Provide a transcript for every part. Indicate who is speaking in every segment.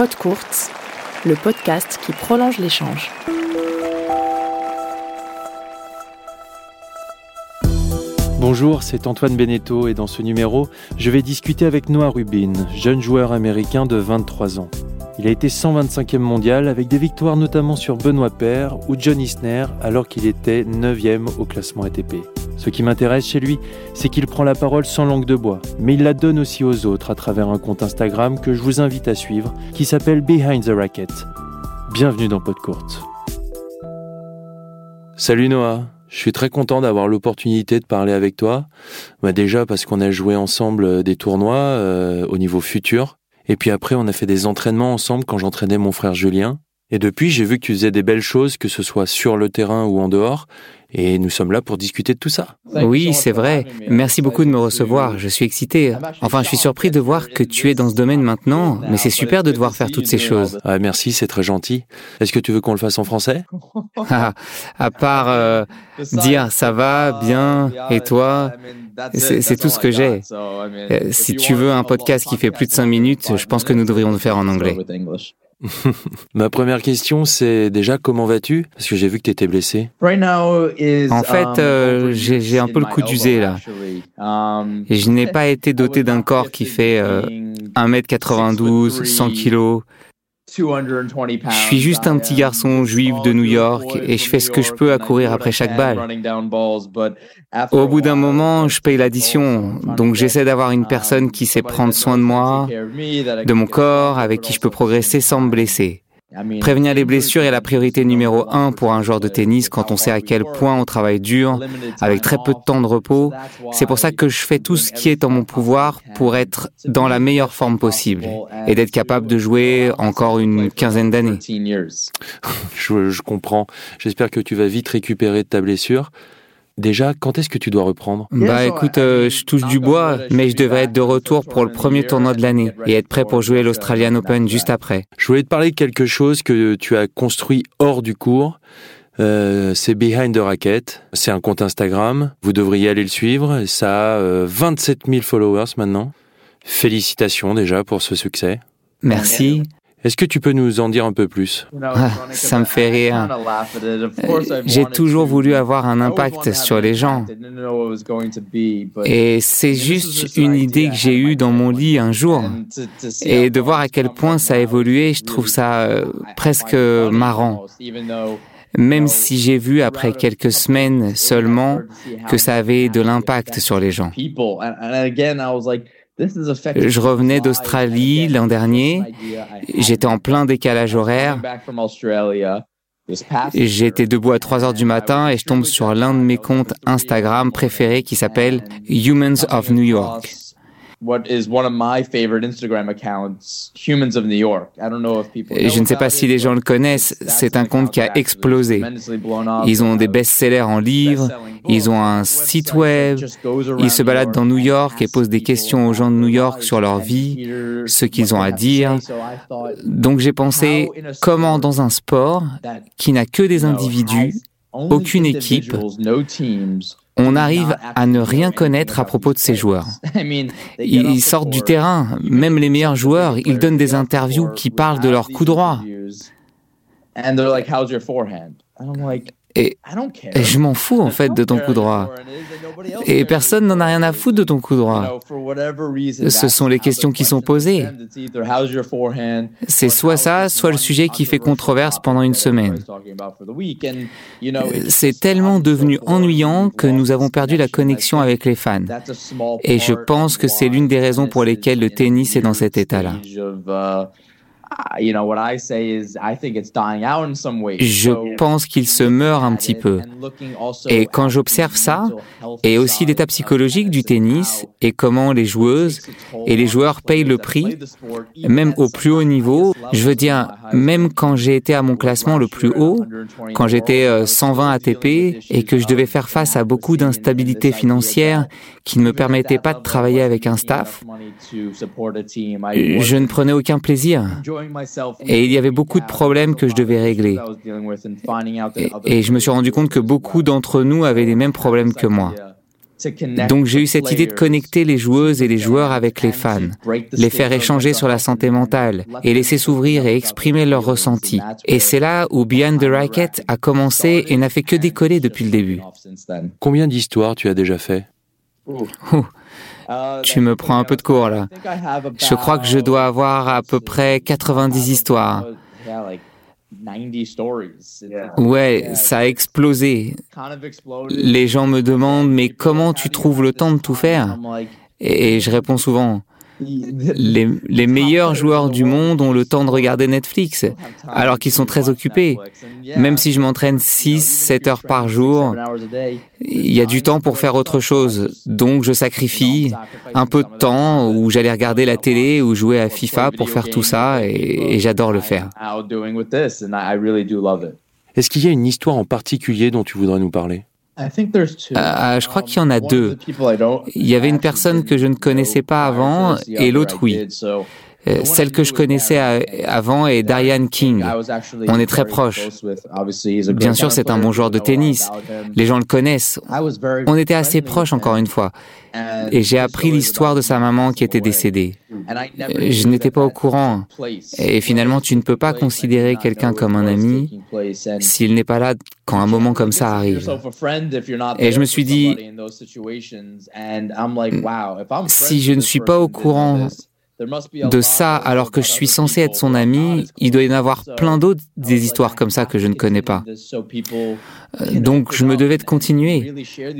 Speaker 1: Pod Courts, le podcast qui prolonge l'échange.
Speaker 2: Bonjour, c'est Antoine Beneteau et dans ce numéro, je vais discuter avec Noah Rubin, jeune joueur américain de 23 ans. Il a été 125e mondial avec des victoires notamment sur Benoît Paire ou John Isner alors qu'il était 9e au classement ATP. Ce qui m'intéresse chez lui, c'est qu'il prend la parole sans langue de bois, mais il la donne aussi aux autres à travers un compte Instagram que je vous invite à suivre qui s'appelle Behind the Racket. Bienvenue dans Podcourt. Salut Noah, je suis très content d'avoir l'opportunité de parler avec toi. Bah déjà parce qu'on a joué ensemble des tournois euh, au niveau futur et puis après, on a fait des entraînements ensemble quand j'entraînais mon frère Julien. Et depuis, j'ai vu que tu faisais des belles choses, que ce soit sur le terrain ou en dehors. Et nous sommes là pour discuter de tout ça.
Speaker 3: Oui, c'est vrai. Merci beaucoup de me recevoir. Je suis excité. Enfin, je suis surpris de voir que tu es dans ce domaine maintenant, mais c'est super de devoir faire toutes ces choses.
Speaker 2: Ah, merci, c'est très gentil. Est-ce que tu veux qu'on le fasse en français?
Speaker 3: Ah, À part euh, dire ça va, bien, et toi, c'est tout ce que j'ai. Euh, si tu veux un podcast qui fait plus de cinq minutes, je pense que nous devrions le faire en anglais.
Speaker 2: Ma première question, c'est déjà comment vas-tu? Parce que j'ai vu que tu étais blessé.
Speaker 3: En fait, um, euh, j'ai un peu le coup d'usé là. Um, Et je n'ai pas été doté d'un corps qui fait 1m92, 100 kg. Je suis juste un petit garçon juif de New York et je fais ce que je peux à courir après chaque balle. Au bout d'un moment, je paye l'addition, donc j'essaie d'avoir une personne qui sait prendre soin de moi, de mon corps, avec qui je peux progresser sans me blesser. Prévenir les blessures est la priorité numéro un pour un joueur de tennis quand on sait à quel point on travaille dur, avec très peu de temps de repos. C'est pour ça que je fais tout ce qui est en mon pouvoir pour être dans la meilleure forme possible et d'être capable de jouer encore une quinzaine d'années.
Speaker 2: Je, je comprends. J'espère que tu vas vite récupérer de ta blessure. Déjà, quand est-ce que tu dois reprendre
Speaker 3: Bah écoute, euh, je touche du bois, mais je devrais être de retour pour le premier tournoi de l'année et être prêt pour jouer l'Australian Open juste après.
Speaker 2: Je voulais te parler de quelque chose que tu as construit hors du cours. Euh, c'est Behind the Racket. C'est un compte Instagram. Vous devriez aller le suivre. Ça a 27 euh, 000 followers maintenant. Félicitations déjà pour ce succès.
Speaker 3: Merci.
Speaker 2: Est-ce que tu peux nous en dire un peu plus?
Speaker 3: Ah, Ça me fait rire. J'ai toujours voulu avoir un impact sur les gens. Et c'est juste une idée que j'ai eue dans mon lit un jour. Et de voir à quel point ça a évolué, je trouve ça euh, presque marrant. Même si j'ai vu après quelques semaines seulement que ça avait de l'impact sur les gens. Je revenais d'Australie l'an dernier. J'étais en plein décalage horaire. J'étais debout à 3 heures du matin et je tombe sur l'un de mes comptes Instagram préférés qui s'appelle Humans of New York je ne sais pas si les gens le connaissent, c'est un compte qui a explosé. Ils ont des best-sellers en livres, ils ont un site web, ils se baladent dans New York et posent des questions aux gens de New York sur leur vie, ce qu'ils ont à dire. Donc j'ai pensé, comment dans un sport qui n'a que des individus, aucune équipe, on arrive à ne rien connaître à propos de ces joueurs. Ils sortent du terrain, même les meilleurs joueurs, ils donnent des interviews qui parlent de leur coup droit. Et, je m'en fous en fait de ton coup droit. Et personne n'en a rien à foutre de ton coup droit. Ce sont les questions qui sont posées. C'est soit ça, soit le sujet qui fait controverse pendant une semaine. C'est tellement devenu ennuyant que nous avons perdu la connexion avec les fans. Et je pense que c'est l'une des raisons pour lesquelles le tennis est dans cet état-là. Je pense qu'il se meurt un petit peu. Et quand j'observe ça, et aussi l'état psychologique du tennis, et comment les joueuses et les joueurs payent le prix, même au plus haut niveau, je veux dire, même quand j'ai été à mon classement le plus haut, quand j'étais 120 euh, ATP et que je devais faire face à beaucoup d'instabilité financière qui ne me permettait pas de travailler avec un staff, je ne prenais aucun plaisir. Et il y avait beaucoup de problèmes que je devais régler. Et, je me suis rendu compte que beaucoup d'entre nous avaient les mêmes problèmes que moi. Donc j'ai eu cette idée de connecter les joueuses et les joueurs avec les fans, les faire échanger sur la santé mentale et laisser s'ouvrir et exprimer leurs ressentis. Et c'est là où Behind the Racket a commencé et n'a fait que décoller depuis le début.
Speaker 2: Combien d'histoires tu as déjà fait?
Speaker 3: Tu me prends un peu de cours là. Je crois que je dois avoir à peu près 90 histoires. Ouais, ça a explosé. Les gens me demandent, mais comment tu trouves le temps de tout faire Et je réponds souvent, les, meilleurs joueurs du monde ont le temps de regarder Netflix, alors qu'ils sont très occupés. Même si je m'entraîne 6, 7 heures par jour, il y a du temps pour faire autre chose. Donc je sacrifie un peu de temps où j'allais regarder la télé ou jouer à FIFA pour faire tout ça et, et j'adore le faire.
Speaker 2: Est-ce qu'il y a une histoire en particulier dont tu voudrais nous parler?
Speaker 3: Euh, je crois qu'il y en a deux. Il y avait une personne que je ne connaissais pas avant et l'autre oui. Euh, celle que je connaissais avant est Diane King. On est très proches. Bien sûr, c'est un bon joueur de tennis. Les gens le connaissent. On était assez proches, encore une fois. Et j'ai appris l'histoire de sa maman qui était décédée. Euh, je n'étais pas au courant. Et finalement, tu ne peux pas considérer quelqu'un comme un ami s'il n'est pas là quand un moment comme ça arrive. Et je me suis dit, si je ne suis pas au courant de ça alors que je suis censé être son ami, il doit y en avoir plein d'autres des histoires comme ça que je ne connais pas. Euh, donc je me devais de continuer.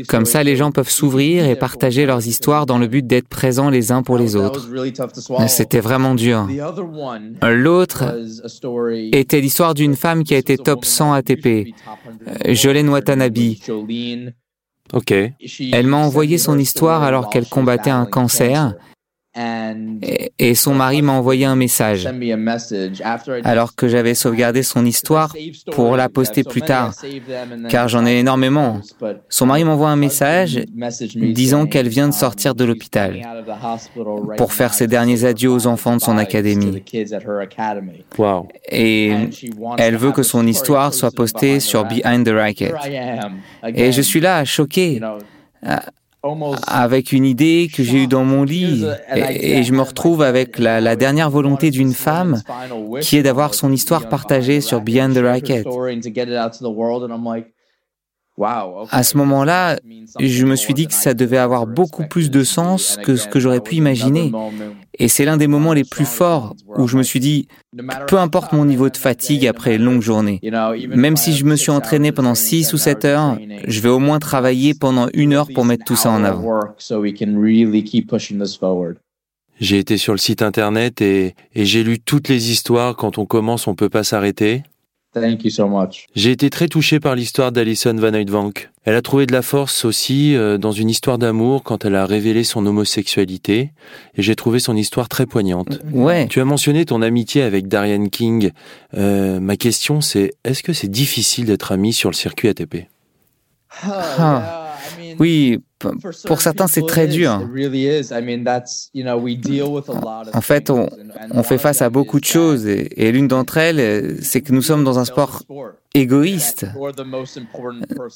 Speaker 3: Comme ça, les gens peuvent s'ouvrir et partager leurs histoires dans le but d'être présents les uns pour les autres. C'était vraiment dur. L'autre était l'histoire d'une femme qui a été top 100 ATP, euh, Jolene Watanabe.
Speaker 2: Ok.
Speaker 3: Elle m'a envoyé son histoire alors qu'elle combattait un cancer et, son mari m'a envoyé un message alors que j'avais sauvegardé son histoire pour la poster plus tard, car j'en ai énormément. Son mari m'envoie un message disant qu'elle vient de sortir de l'hôpital pour faire ses derniers adieux aux enfants de son académie. Et elle veut que son histoire soit postée sur Behind the Racket. Et je suis là, choqué avec une idée que j'ai eue dans mon lit. Et, je me retrouve avec la, dernière volonté d'une femme qui est d'avoir son histoire partagée sur Beyond the Racket. À ce moment-là, je me suis dit que ça devait avoir beaucoup plus de sens que ce que j'aurais pu imaginer. Et c'est l'un des moments les plus forts où je me suis dit, peu importe mon niveau de fatigue après une longue journée, même si je me suis entraîné pendant 6 ou 7 heures, je vais au moins travailler pendant une heure pour mettre tout ça en avant.
Speaker 2: J'ai été sur le site internet et, et j'ai lu toutes les histoires. Quand on commence, on peut pas s'arrêter.
Speaker 4: Thank you so much.
Speaker 2: J'ai été très touché par l'histoire d'Alison Van Oudvank. Elle a trouvé de la force aussi euh, dans une histoire d'amour quand elle a révélé son homosexualité et j'ai trouvé son histoire très poignante.
Speaker 3: Ouais.
Speaker 2: Tu as mentionné ton amitié avec Darian King. Euh, ma question c'est est-ce que c'est difficile d'être ami sur le circuit ATP
Speaker 3: ah. Oui, pour certains, c'est très dur. En fait, on, fait face à beaucoup de choses et, l'une d'entre elles, c'est que nous sommes dans un sport égoïste.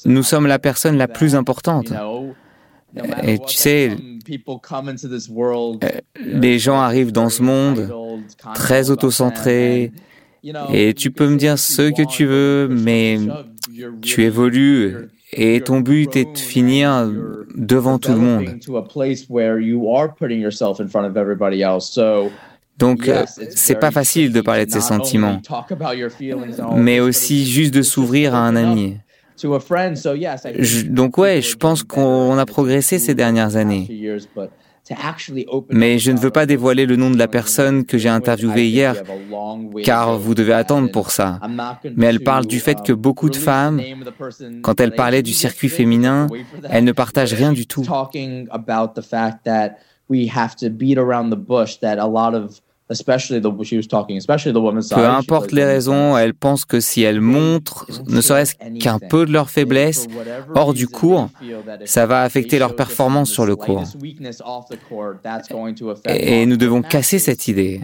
Speaker 3: Nous sommes la personne la plus importante. Et tu sais, euh, les gens arrivent dans ce monde très autocentré et tu peux me dire ce que tu veux, mais tu évolues et ton but est de finir devant tout le monde. Donc, c'est pas facile de parler de ses sentiments, mais aussi juste de s'ouvrir à un ami. donc ouais, je pense qu'on a progressé ces dernières années. Mais je ne veux pas dévoiler le nom de la personne que j'ai interviewée hier, car vous devez attendre pour ça. Mais elle parle du fait que beaucoup de femmes, quand elles parlaient du circuit féminin, elles ne partagent rien du tout. Peu importe les raisons, elles pensent que si elles montrent ne serait-ce qu'un peu de leur faiblesse hors du cours, ça va affecter leur performance sur le cours. Et nous devons casser cette idée.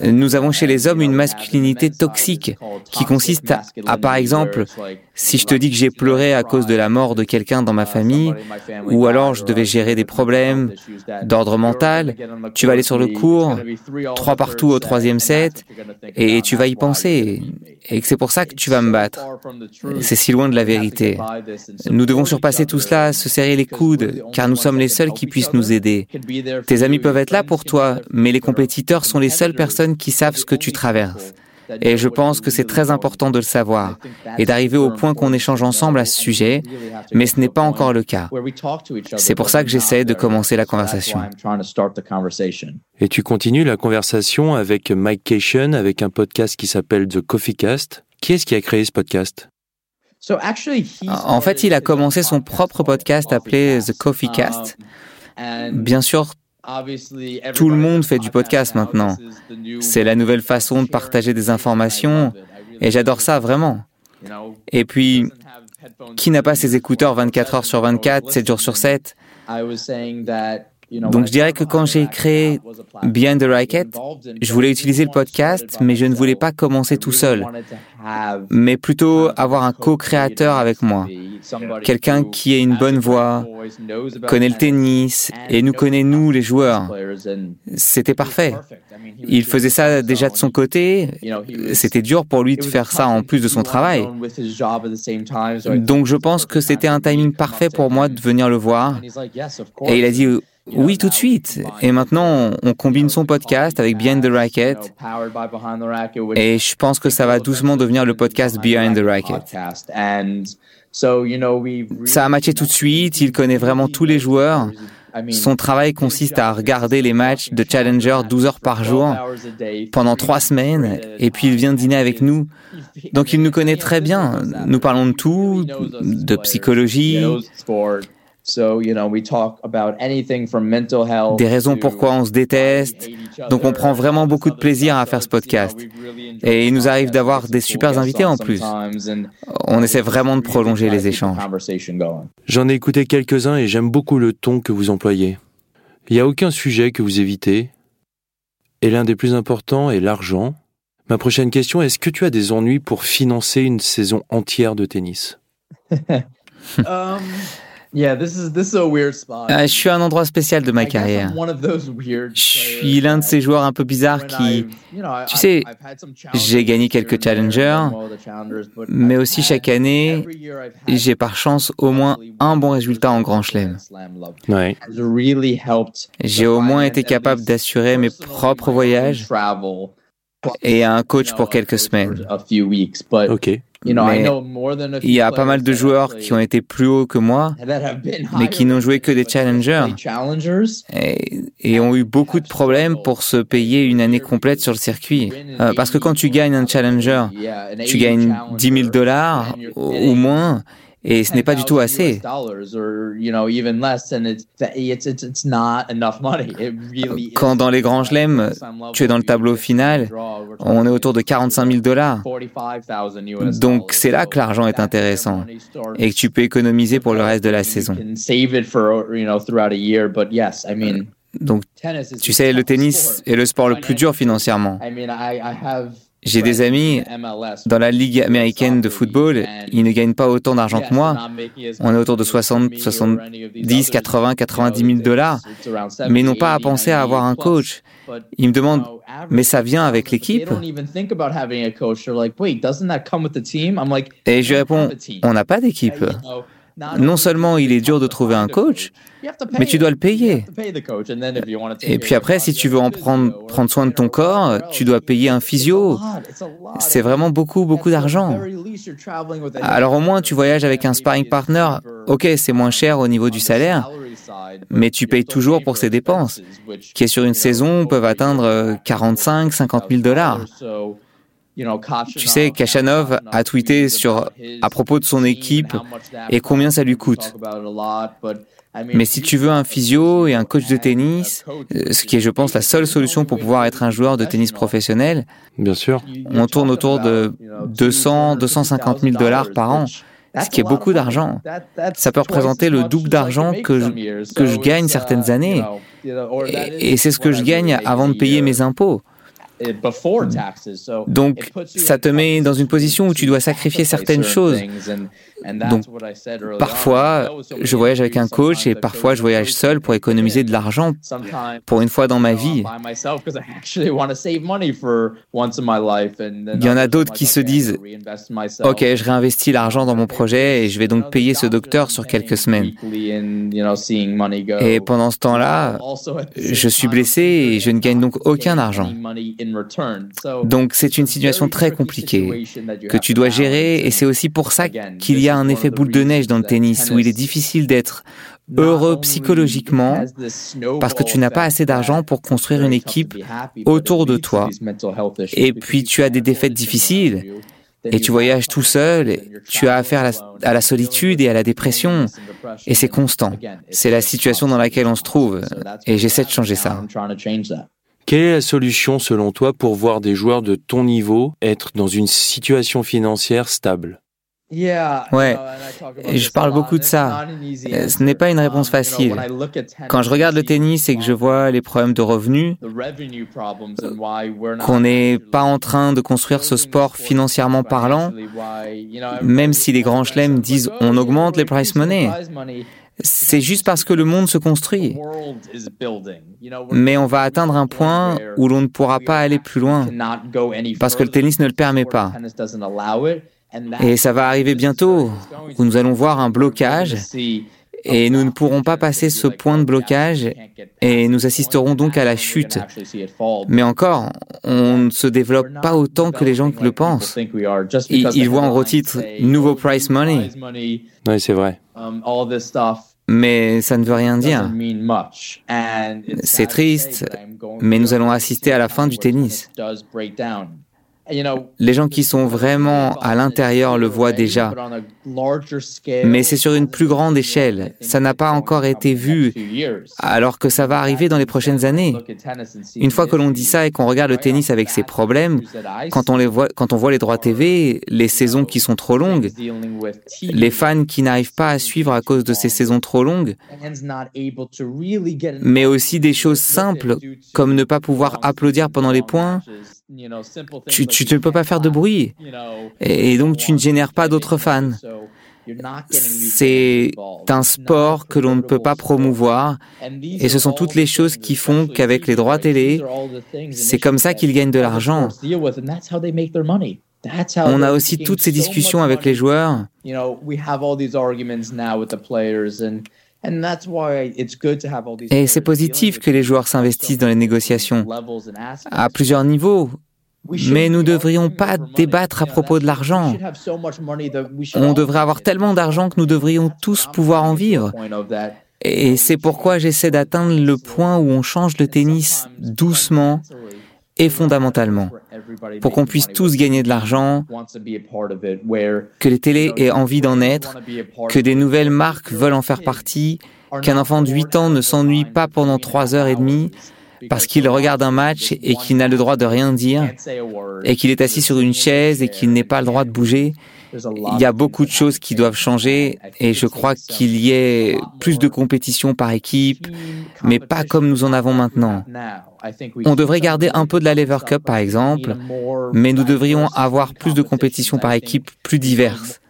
Speaker 3: Nous avons chez les hommes une masculinité toxique qui consiste à, par exemple, si je te dis que j'ai pleuré à cause de la mort de quelqu'un dans ma famille, ou alors je devais gérer des problèmes d'ordre mental, tu vas aller sur le cours, trois partout au troisième set, et tu vas y penser, et que c'est pour ça que tu vas me battre. C'est si loin de la vérité. Nous devons surpasser tout cela, se serrer les coudes, car nous sommes les seuls qui puissent nous aider. Tes amis peuvent être là pour toi, mais les compétiteurs sont les seules personnes qui savent ce que tu traverses. Et je pense que c'est très important de le savoir et d'arriver au point qu'on échange ensemble à ce sujet, mais ce n'est pas encore le cas. C'est pour ça que j'essaie de commencer la conversation.
Speaker 2: Et tu continues la conversation avec Mike Cation avec un podcast qui s'appelle The Coffee Cast. Qui est-ce qui a créé ce podcast?
Speaker 3: En fait, il a commencé son propre podcast appelé The Coffee Cast. Bien sûr, tout le monde fait du podcast maintenant. C'est la nouvelle façon de partager des informations. et j'adore ça vraiment. Et puis, qui n'a pas ses écouteurs 24 heures sur 24, 7 jours sur 7 donc je dirais que quand j'ai créé Behind the Racket, je voulais utiliser le podcast, mais je ne voulais pas commencer tout seul, mais plutôt avoir un co-créateur avec moi, quelqu'un qui ait une bonne voix, connaît le tennis et nous connaît nous les joueurs. C'était parfait. Il faisait ça déjà de son côté. C'était dur pour lui de faire ça en plus de son travail. Donc je pense que c'était un timing parfait pour moi de venir le voir. Et il a dit oui, tout de suite. Et maintenant, on combine son podcast avec Behind the Racket. Et je pense que ça va doucement devenir le podcast Behind the Racket. Ça a matché tout de suite, il connaît vraiment tous les joueurs. Son travail consiste à regarder les matchs de Challenger 12 heures par jour pendant trois semaines et puis il vient dîner avec nous. Donc il nous connaît très bien. Nous parlons de tout, de psychologie, des raisons pourquoi on se déteste. Donc on prend vraiment beaucoup de plaisir à faire ce podcast. Et il nous arrive d'avoir des super invités en plus. On essaie vraiment de prolonger les échanges.
Speaker 2: J'en ai écouté quelques-uns et j'aime beaucoup le ton que vous employez. Il n'y a aucun sujet que vous évitez. Et l'un des plus importants est l'argent. Ma prochaine question, est-ce que tu as des ennuis pour financer une saison entière de tennis?
Speaker 3: Um, je suis à un endroit spécial de ma carrière. Je suis l'un de ces joueurs un peu bizarres qui, tu sais, j'ai gagné quelques challengers, mais aussi chaque année, j'ai par chance au moins un bon résultat en Grand Chelem. J'ai au moins été capable d'assurer mes propres voyages et un coach pour quelques semaines.
Speaker 2: Ok.
Speaker 3: Mais il y a pas mal de joueurs qui ont été plus hauts que moi, mais qui n'ont joué que des challengers. et, ont eu beaucoup de problèmes pour se payer une année complète sur le circuit. Euh, parce que quand tu gagnes un challenger, tu gagnes 10 000 dollars ou moins et ce n'est pas du tout assez. Quand dans les grands chelems, tu es dans le tableau final, on est autour de 45 000 dollars. Donc c'est là que l'argent est intéressant et que tu peux économiser pour le reste de la saison. Donc, tu sais, le tennis est le sport le plus dur financièrement. J'ai des amis dans la Ligue américaine de football, ils ne gagnent pas autant d'argent que moi. On est autour de 60, 70, 80, 90 000 dollars, mais ils n'ont pas à penser à avoir un coach. Ils me demandent, mais ça vient avec l'équipe? Et je réponds, on n'a pas d'équipe. Non seulement il est dur de trouver un coach, mais tu dois le payer. Et puis après, si tu veux en prendre, prendre soin de ton corps, tu dois payer un physio. C'est vraiment beaucoup, beaucoup d'argent. Alors au moins, tu voyages avec un sparring partner. Ok, c'est moins cher au niveau du salaire, mais tu payes toujours pour ses dépenses, qui sur une saison peuvent atteindre 45, 50 000 dollars. Tu sais, Kachanov a tweeté sur, à propos de son équipe et combien ça lui coûte. Mais si tu veux un physio et un coach de tennis, euh, ce qui est, je pense, la seule solution pour pouvoir être un joueur de tennis professionnel,
Speaker 2: bien sûr,
Speaker 3: on tourne autour de 200, 250 000 dollars par an ce qui est beaucoup d'argent. Ça peut représenter le double d'argent que je, que je gagne certaines années. Et, et c'est ce que je gagne avant de payer mes impôts. Donc, ça te met dans une position où tu dois sacrifier certaines choses. Donc, parfois, je voyage avec un coach et parfois, je voyage seul pour économiser de l'argent pour une fois dans ma vie. Il y en a d'autres qui se disent, OK, je réinvestis l'argent dans mon projet et je vais donc payer ce docteur sur quelques semaines. Et pendant ce temps-là, je suis blessé et je ne gagne donc aucun argent. Donc, c'est une situation très compliquée que tu dois gérer et c'est aussi pour ça qu'il y a un effet boule de neige dans le tennis où il est difficile d'être heureux psychologiquement parce que tu n'as pas assez d'argent pour construire une équipe autour de toi. Et puis tu as des défaites difficiles et tu voyages tout seul, et tu as affaire à la, solitude et à la dépression, et c'est constant. C'est la situation dans laquelle on se trouve, et j'essaie de changer ça.
Speaker 2: Quelle est la solution selon toi pour voir des joueurs de ton niveau être dans une situation financière stable?
Speaker 3: Ouais, je parle beaucoup de ça. Ce n'est pas une réponse um, facile. Quand je regarde le tennis et que je vois les problèmes de revenus, qu'on n'est pas en train de construire ce sport financièrement parlant, même si les grands chelems disent on augmente les price money, c'est juste parce que le monde se construit. Mais on va atteindre un point où l'on ne pourra pas aller plus loin parce que le tennis ne le permet pas. Et ça va arriver bientôt, où nous allons voir un blocage, et nous ne pourrons pas passer ce point de blocage, et nous assisterons donc à la chute. Mais encore, on ne se développe pas autant que les gens le pensent. Ils, voient en gros titre Nouveau Price Money.
Speaker 2: Oui, c'est vrai.
Speaker 3: Mais ça ne veut rien dire. C'est triste, mais nous allons assister à la fin du tennis. Les gens qui sont vraiment à l'intérieur le voient déjà, mais c'est sur une plus grande échelle. Ça n'a pas encore été vu, alors que ça va arriver dans les prochaines années. Une fois que l'on dit ça et qu'on regarde le tennis avec ses problèmes, quand on, les voit, quand on voit les droits TV, les saisons qui sont trop longues, les fans qui n'arrivent pas à suivre à cause de ces saisons trop longues, mais aussi des choses simples comme ne pas pouvoir applaudir pendant les points, tu, tu ne peux pas faire de bruit. Et donc tu ne génères pas d'autres fans. C'est un sport que l'on ne peut pas promouvoir et ce sont toutes les choses qui font qu'avec les droits télé, c'est comme ça qu'ils gagnent de l'argent. On a aussi toutes ces discussions avec les joueurs. Et c'est positif que les joueurs s'investissent dans les négociations à plusieurs niveaux. Mais nous ne devrions pas débattre à propos de l'argent. On devrait avoir tellement d'argent que nous devrions tous pouvoir en vivre. Et c'est pourquoi j'essaie d'atteindre le point où on change le tennis doucement et fondamentalement, pour qu'on puisse tous gagner de l'argent, que les télés aient envie d'en être, que des nouvelles marques veulent en faire partie, qu'un enfant de 8 ans ne s'ennuie pas pendant 3 heures et demie, parce qu'il regarde un match et qu'il n'a le droit de rien dire, et qu'il est assis sur une chaise et qu'il n'est pas le droit de bouger. Il y a beaucoup de choses qui doivent changer et je crois qu'il y ait plus de compétition par équipe, mais pas comme nous en avons maintenant. On devrait garder un peu de la Lever Cup par exemple, mais nous devrions avoir plus de compétitions par équipe plus diverses.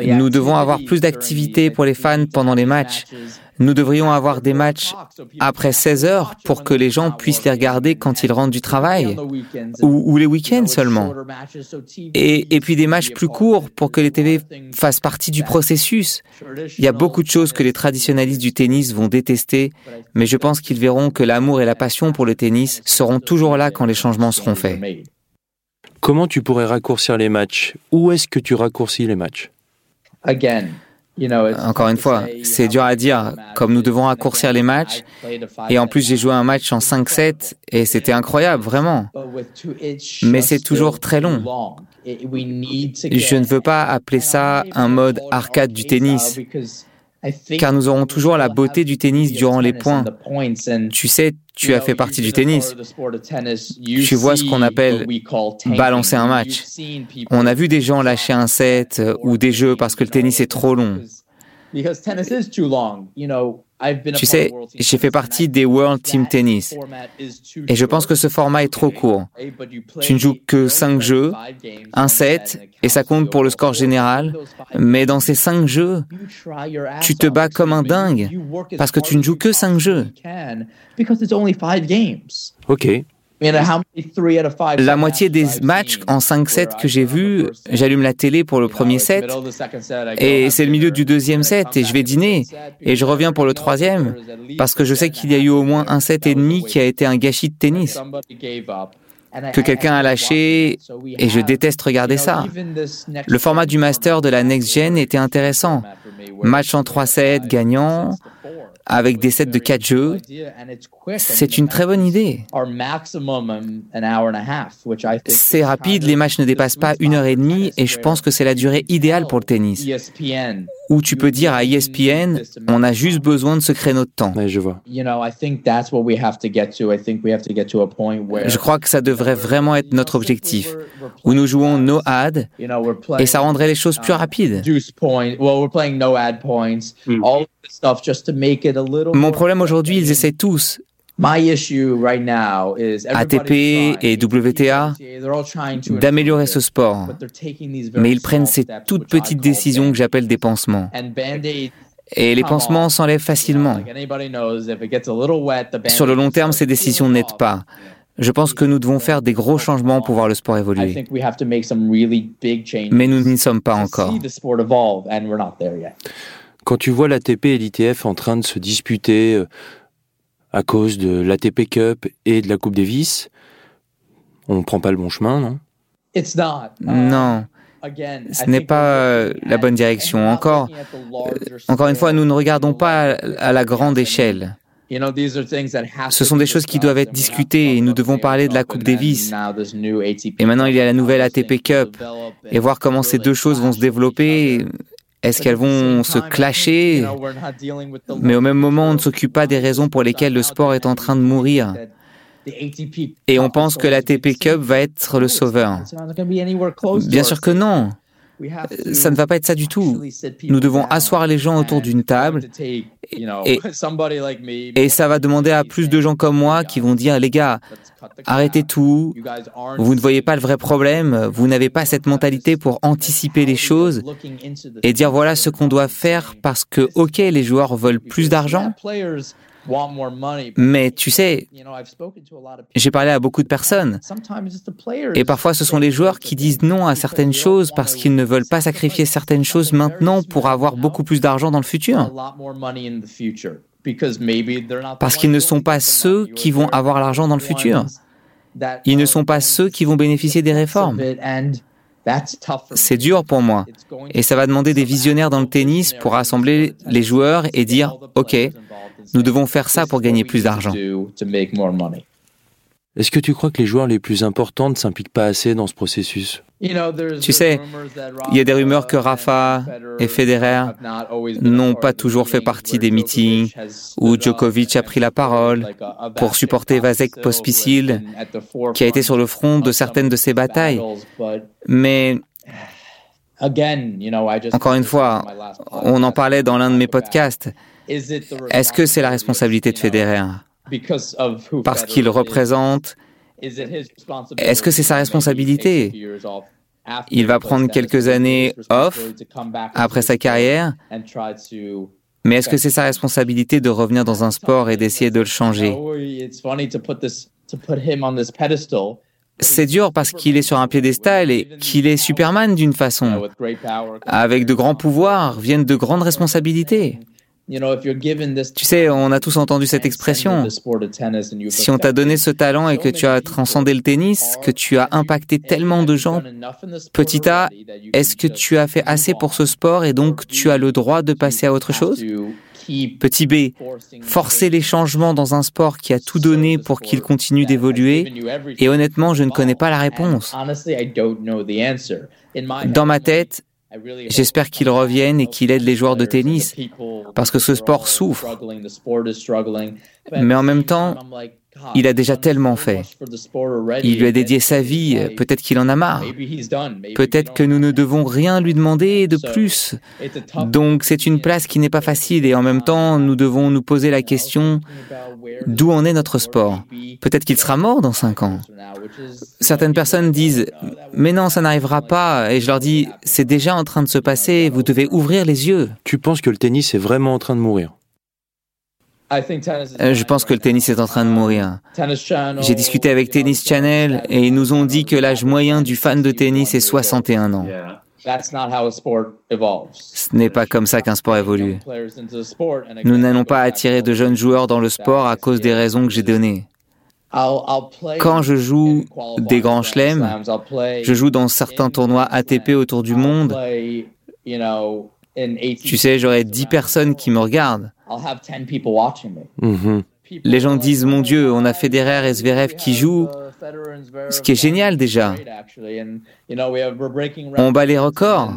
Speaker 3: Nous devons avoir plus d'activités pour les fans pendant les matchs. Nous devrions avoir des matchs après 16 heures pour que les gens puissent les regarder quand ils rentrent du travail ou, les week-ends seulement. Et, puis des matchs plus courts pour que les TV fassent partie du processus. Il y a beaucoup de choses que les traditionalistes du tennis vont détester, mais je pense qu'ils verront que l'amour et la passion pour le tennis seront toujours là quand les changements seront faits.
Speaker 2: Comment tu pourrais raccourcir les matchs? Où est-ce que tu raccourcis les matchs?
Speaker 3: Encore une fois, c'est dur à dire, comme nous devons raccourcir les matchs. Et en plus, j'ai joué un match en 5-7 et c'était incroyable, vraiment. Mais c'est toujours très long. Je ne veux pas appeler ça un mode arcade du tennis car nous aurons toujours la beauté du tennis durant les points. Tu sais, tu as fait partie du tennis. Tu vois ce qu'on appelle balancer un match. On a vu des gens lâcher un set ou des jeux parce que le tennis est trop long. Tu sais, j'ai fait partie des World Team Tennis et je pense que ce format est trop court. Tu ne joues que 5 jeux, un set, et ça compte pour le score général, mais dans ces 5 jeux, tu te bats comme un dingue parce que tu ne joues que 5 jeux.
Speaker 2: Ok.
Speaker 3: La moitié des matchs en 5-7 que j'ai vus, j'allume la télé pour le premier set et c'est le milieu du deuxième set et je vais dîner et je reviens pour le troisième parce que je sais qu'il y a eu au moins un set et demi qui a été un gâchis de tennis que quelqu'un a lâché et je déteste regarder ça. Le format du master de la Next Gen était intéressant. Match en 3-7 gagnant, avec des sets de 4 jeux, c'est une très bonne idée. C'est rapide, les matchs ne dépassent pas une heure et demie et je pense que c'est la durée idéale pour le tennis. Où tu peux dire à ESPN, on a juste besoin de ce créneau de temps.
Speaker 2: je vois.
Speaker 3: Je crois que ça devrait vraiment être notre objectif, où nous jouons no ad et ça rendrait les choses plus rapides. Mon problème aujourd'hui, ils essaient tous. ATP et WTA d'améliorer ce sport, mais ils prennent ces toutes petites décisions que j'appelle des pansements. Et les pansements s'enlèvent facilement. Sur le long terme, ces décisions n'aident pas. Je pense que nous devons faire des gros changements pour voir le sport évoluer. Mais nous n'y sommes pas encore.
Speaker 2: Quand tu vois l'ATP et l'ITF en train de se disputer euh, à cause de l'ATP Cup et de la Coupe Davis, on ne prend pas le bon chemin, non?
Speaker 3: Non. Ce n'est pas euh, la bonne direction. Encore, euh, encore une fois, nous ne regardons pas à la grande échelle. Ce sont des choses qui doivent être discutées et nous devons parler de la Coupe Davis. Et maintenant, il y a la nouvelle ATP Cup et voir comment ces deux choses vont se développer. Est-ce qu'elles vont se clasher? Mais au même moment, on ne s'occupe pas des raisons pour lesquelles le sport est en train de mourir. Et on pense que l'ATP Cup va être le sauveur. Bien sûr que non. Ça ne va pas être ça du tout. Nous devons asseoir les gens autour d'une table et, et, ça va demander à plus de gens comme moi qui vont dire, les gars, arrêtez tout, vous ne voyez pas le vrai problème, vous n'avez pas cette mentalité pour anticiper les choses et dire voilà ce qu'on doit faire parce que, ok, les joueurs veulent plus d'argent, mais tu sais, j'ai parlé à beaucoup de personnes. Et parfois, ce sont les joueurs qui disent non à certaines choses parce qu'ils ne veulent pas sacrifier certaines choses maintenant pour avoir beaucoup plus d'argent dans le futur. Parce qu'ils ne sont pas ceux qui vont avoir l'argent dans le futur. Ils ne sont pas ceux qui vont bénéficier des réformes. C'est dur pour moi. Et ça va demander des visionnaires dans le tennis pour rassembler les joueurs et dire, OK, nous devons faire ça pour gagner plus d'argent.
Speaker 2: Est-ce que tu crois que les joueurs les plus importants ne s'impliquent pas assez dans ce processus?
Speaker 3: Tu sais, il y a des rumeurs que Rafa et Federer n'ont pas toujours fait partie des meetings où Djokovic a pris la parole pour supporter Vasek Pospisil, qui a été sur le front de certaines de ces batailles. Mais encore une fois, on en parlait dans l'un de mes podcasts. Est-ce que c'est la responsabilité de Federer? Parce qu'il représente... Est-ce que c'est sa responsabilité? Il va prendre quelques années off après sa carrière, mais est-ce que c'est sa responsabilité de revenir dans un sport et d'essayer de le changer? C'est dur parce qu'il est sur un piédestal et qu'il est Superman d'une façon. Avec de grands pouvoirs viennent de grandes responsabilités. Tu sais, on a tous entendu cette expression. Si on t'a donné ce talent et que tu as transcendé le tennis, que tu as impacté tellement de gens, petit a, est-ce que tu as fait assez pour ce sport et donc tu as le droit de passer à autre chose? Petit b, forcer les changements dans un sport qui a tout donné pour qu'il continue d'évoluer, et honnêtement, je ne connais pas la réponse. Dans ma tête, J'espère qu'il revienne et qu'il aide les joueurs de tennis, parce que ce sport souffre. Mais en même temps, il a déjà tellement fait. Il lui a dédié sa vie, peut-être qu'il en a marre. Peut-être que nous ne devons rien lui demander de plus. Donc c'est une place qui n'est pas facile et en même temps nous devons nous poser la question d'où en est notre sport? Peut-être qu'il sera mort dans cinq ans. Certaines personnes disent mais non ça n'arrivera pas et je leur dis c'est déjà en train de se passer, vous devez ouvrir les yeux.
Speaker 2: Tu penses que le tennis est vraiment en train de mourir?
Speaker 3: Je pense que le tennis est en train de mourir. J'ai discuté avec Tennis Channel et ils nous ont dit que l'âge moyen du fan de tennis est 61 ans. Ce n'est pas comme ça qu'un sport évolue. Nous n'allons pas attirer de jeunes joueurs dans le sport à cause des raisons que j'ai données. Quand je joue des grands chelems, je joue dans certains tournois ATP autour du monde. Tu sais, j'aurai 10 personnes qui me regardent. Mhm. Les gens disent, mon Dieu, on a Federer et Zverev qui jouent, ce qui est génial déjà. On bat les records.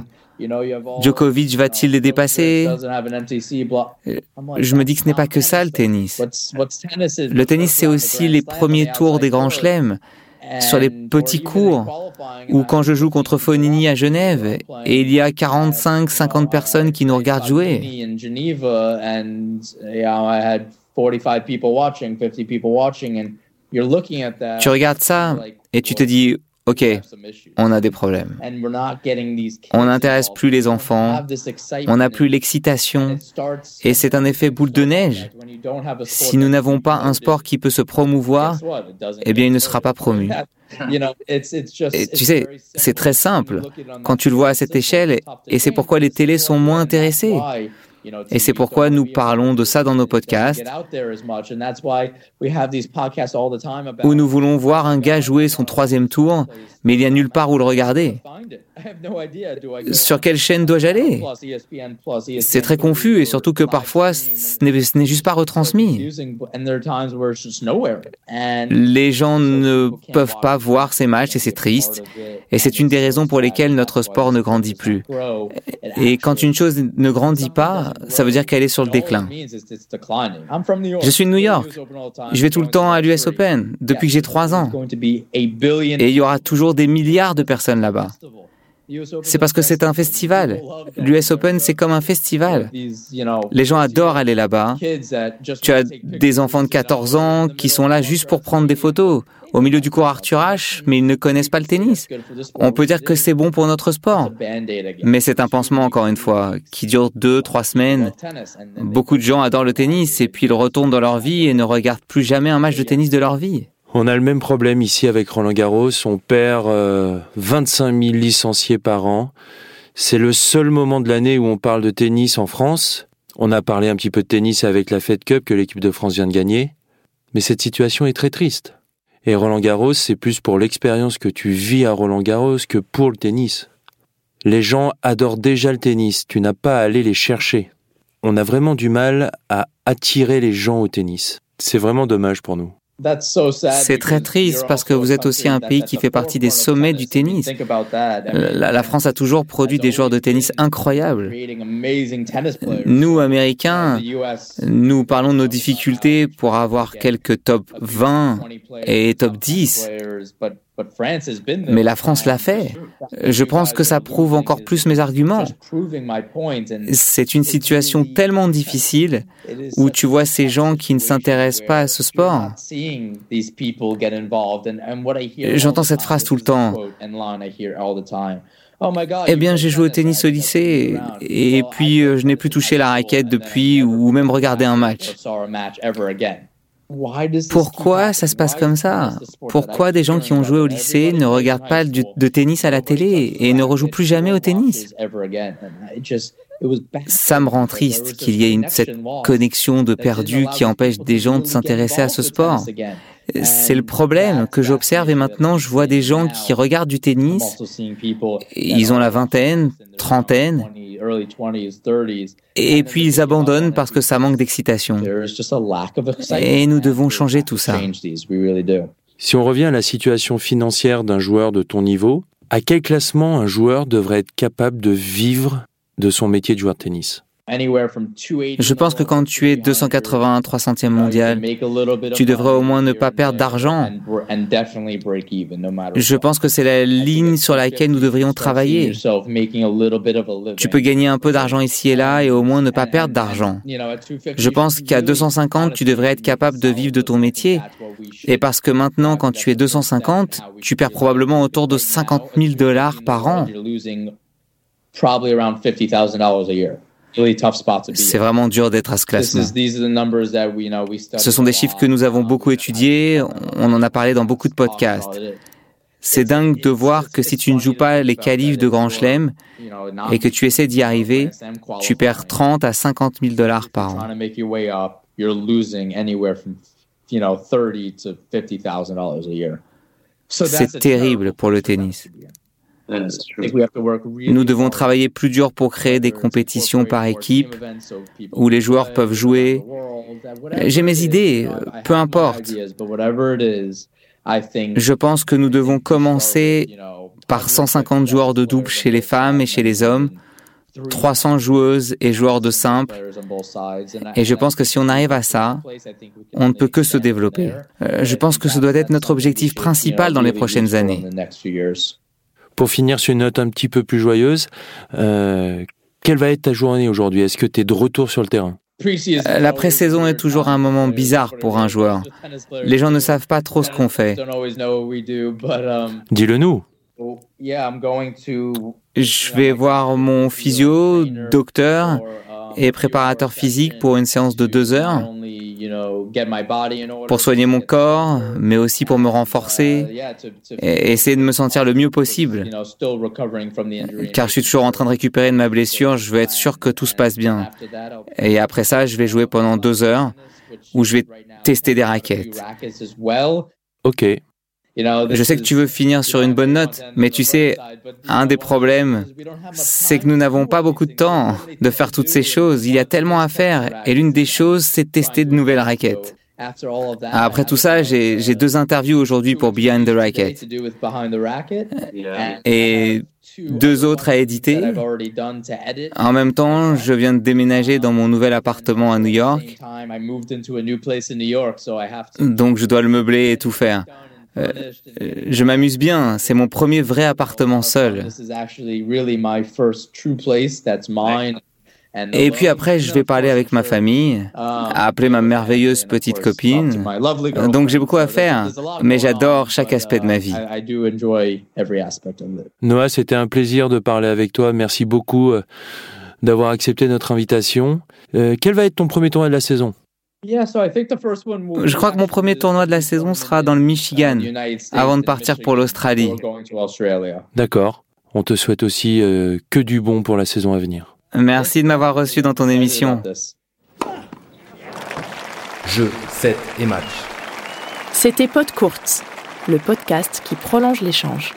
Speaker 3: Djokovic va-t-il les dépasser? Je me dis que ce n'est pas que ça le tennis. Le tennis, c'est aussi les premiers tours des grands chelems sur les petits cours ou quand je joue contre Fonini à Genève et il y a 45, 50 personnes qui nous regardent jouer. Tu regardes ça et tu te dis, OK, on a des problèmes. On n'intéresse plus les enfants, on n'a plus l'excitation, et c'est un effet boule de neige. Si nous n'avons pas un sport qui peut se promouvoir, eh bien, il ne sera pas promu. Et tu sais, c'est très simple quand tu le vois à cette échelle, et c'est pourquoi les télés sont moins intéressées. Et c'est pourquoi nous parlons de ça dans nos podcasts, où nous voulons voir un gars jouer son troisième tour, mais il n'y a nulle part où le regarder. Sur quelle chaîne dois-je aller? C'est très confus et surtout que parfois ce n'est juste pas retransmis. Les gens ne peuvent pas voir ces matchs et c'est triste. Et c'est une des raisons pour lesquelles notre sport ne grandit plus. Et quand une chose ne grandit pas, ça veut dire qu'elle est sur le déclin. Je suis de New York. Je vais tout le temps à l'US Open depuis que j'ai trois ans. Et il y aura toujours des milliards de personnes là-bas. C'est parce que c'est un festival. L'US Open, c'est comme un festival. Les gens adorent aller là-bas. Tu as des enfants de 14 ans qui sont là juste pour prendre des photos au milieu du cours Arthur H, mais ils ne connaissent pas le tennis. On peut dire que c'est bon pour notre sport. Mais c'est un pansement, encore une fois, qui dure deux, trois semaines. Beaucoup de gens adorent le tennis et puis ils retournent dans leur vie et ne regardent plus jamais un match de tennis de leur vie.
Speaker 2: On a le même problème ici avec Roland Garros. On perd 25 000 licenciés par an. C'est le seul moment de l'année où on parle de tennis en France. On a parlé un petit peu de tennis avec la Fed Cup que l'équipe de France vient de gagner. Mais cette situation est très triste. Et Roland Garros, c'est plus pour l'expérience que tu vis à Roland Garros que pour le tennis. Les gens adorent déjà le tennis, tu n'as pas à aller les chercher. On a vraiment du mal à attirer les gens au tennis. C'est vraiment dommage pour nous.
Speaker 3: C'est très triste parce que vous êtes aussi un pays qui fait partie des sommets du tennis. La, France a toujours produit des joueurs de tennis incroyables. Nous, Américains, nous parlons de nos difficultés pour avoir quelques top 20 et top 10. Mais la France l'a fait. Je pense que ça prouve encore plus mes arguments. C'est une situation tellement difficile où tu vois ces gens qui ne s'intéressent pas à ce sport. J'entends cette phrase tout le temps. Eh bien, j'ai joué au tennis au lycée et puis euh, je n'ai plus touché la raquette depuis ou même regardé un match. Pourquoi ça se passe comme ça? Pourquoi des gens qui ont joué au lycée ne regardent pas de tennis à la télé et ne rejouent plus jamais au tennis? Ça me rend triste qu'il y ait une, cette connexion de perdu qui empêche des gens de s'intéresser à ce sport. C'est le problème que j'observe et maintenant je vois des gens qui regardent du tennis, ils ont la vingtaine, trentaine, et puis ils abandonnent parce que ça manque d'excitation. Et nous devons changer tout ça.
Speaker 2: Si on revient à la situation financière d'un joueur de ton niveau, à quel classement un joueur devrait être capable de vivre de son métier de joueur de tennis?
Speaker 3: Je pense que quand tu es 280 300e mondial, tu devrais au moins ne pas perdre d'argent. Je pense que c'est la ligne sur laquelle nous devrions travailler. Tu peux gagner un peu d'argent ici et là et au moins ne pas perdre d'argent. Je pense qu'à 250, tu devrais être capable de vivre de ton métier. Et parce que maintenant, quand tu es 250, tu perds probablement autour de 50 000 dollars par an. C'est vraiment dur d'être à ce classement. Ce sont des chiffres que nous avons beaucoup étudiés, on en a parlé dans beaucoup de podcasts. C'est dingue de voir que si tu ne joues pas les qualifs de Grand Chelem et que tu essaies d'y arriver, tu perds 30 à 50 000 dollars par an. C'est terrible pour le tennis. Nous devons travailler plus dur pour créer des compétitions par équipe où les joueurs peuvent jouer. J'ai mes idées, peu importe. Je pense que nous devons commencer par 150 joueurs de double chez les femmes et chez les hommes, 300 joueuses et joueurs de simple. Et je pense que si on arrive à ça, on ne peut que se développer. Euh, je pense que ce doit être notre objectif principal dans les prochaines années.
Speaker 2: Pour finir sur une note un petit peu plus joyeuse, euh, quelle va être ta journée aujourd'hui? Est-ce que tu es de retour sur le terrain?
Speaker 3: Euh, la pré-saison est toujours un moment bizarre pour un joueur. Les gens ne savent pas trop ce qu'on fait.
Speaker 2: Dis-le nous.
Speaker 3: Je vais voir mon physio, docteur et préparateur physique pour une séance de deux heures pour soigner mon corps, mais aussi pour me renforcer et essayer de me sentir le mieux possible. Car je suis toujours en train de récupérer de ma blessure, je veux être sûr que tout se passe bien. Et après ça, je vais jouer pendant deux heures où je vais tester des raquettes.
Speaker 2: Ok.
Speaker 3: Je sais que tu veux finir sur une bonne note, mais tu sais, un des problèmes, c'est que nous n'avons pas beaucoup de temps de faire toutes ces choses. Il y a tellement à faire, et l'une des choses, c'est de tester de nouvelles raquettes. Après tout ça, j'ai deux interviews aujourd'hui pour Behind the Racket et deux autres à éditer. En même temps, je viens de déménager dans mon nouvel appartement à New York, donc je dois le meubler et tout faire. Euh, je m'amuse bien, c'est mon premier vrai appartement seul. Et puis après, je vais parler avec ma famille, appeler ma merveilleuse petite copine. Donc j'ai beaucoup à faire, mais j'adore chaque aspect de ma vie.
Speaker 2: Noah, c'était un plaisir de parler avec toi. Merci beaucoup euh, d'avoir accepté notre invitation. Euh, quel va être ton premier tournoi de la saison?
Speaker 3: Je crois que mon premier tournoi de la saison sera dans le Michigan, avant de partir pour l'Australie.
Speaker 2: D'accord. On te souhaite aussi euh, que du bon pour la saison à venir.
Speaker 3: Merci de m'avoir reçu dans ton émission.
Speaker 4: Jeu, 7 et match.
Speaker 1: C'était Pod Courts, le podcast qui prolonge l'échange.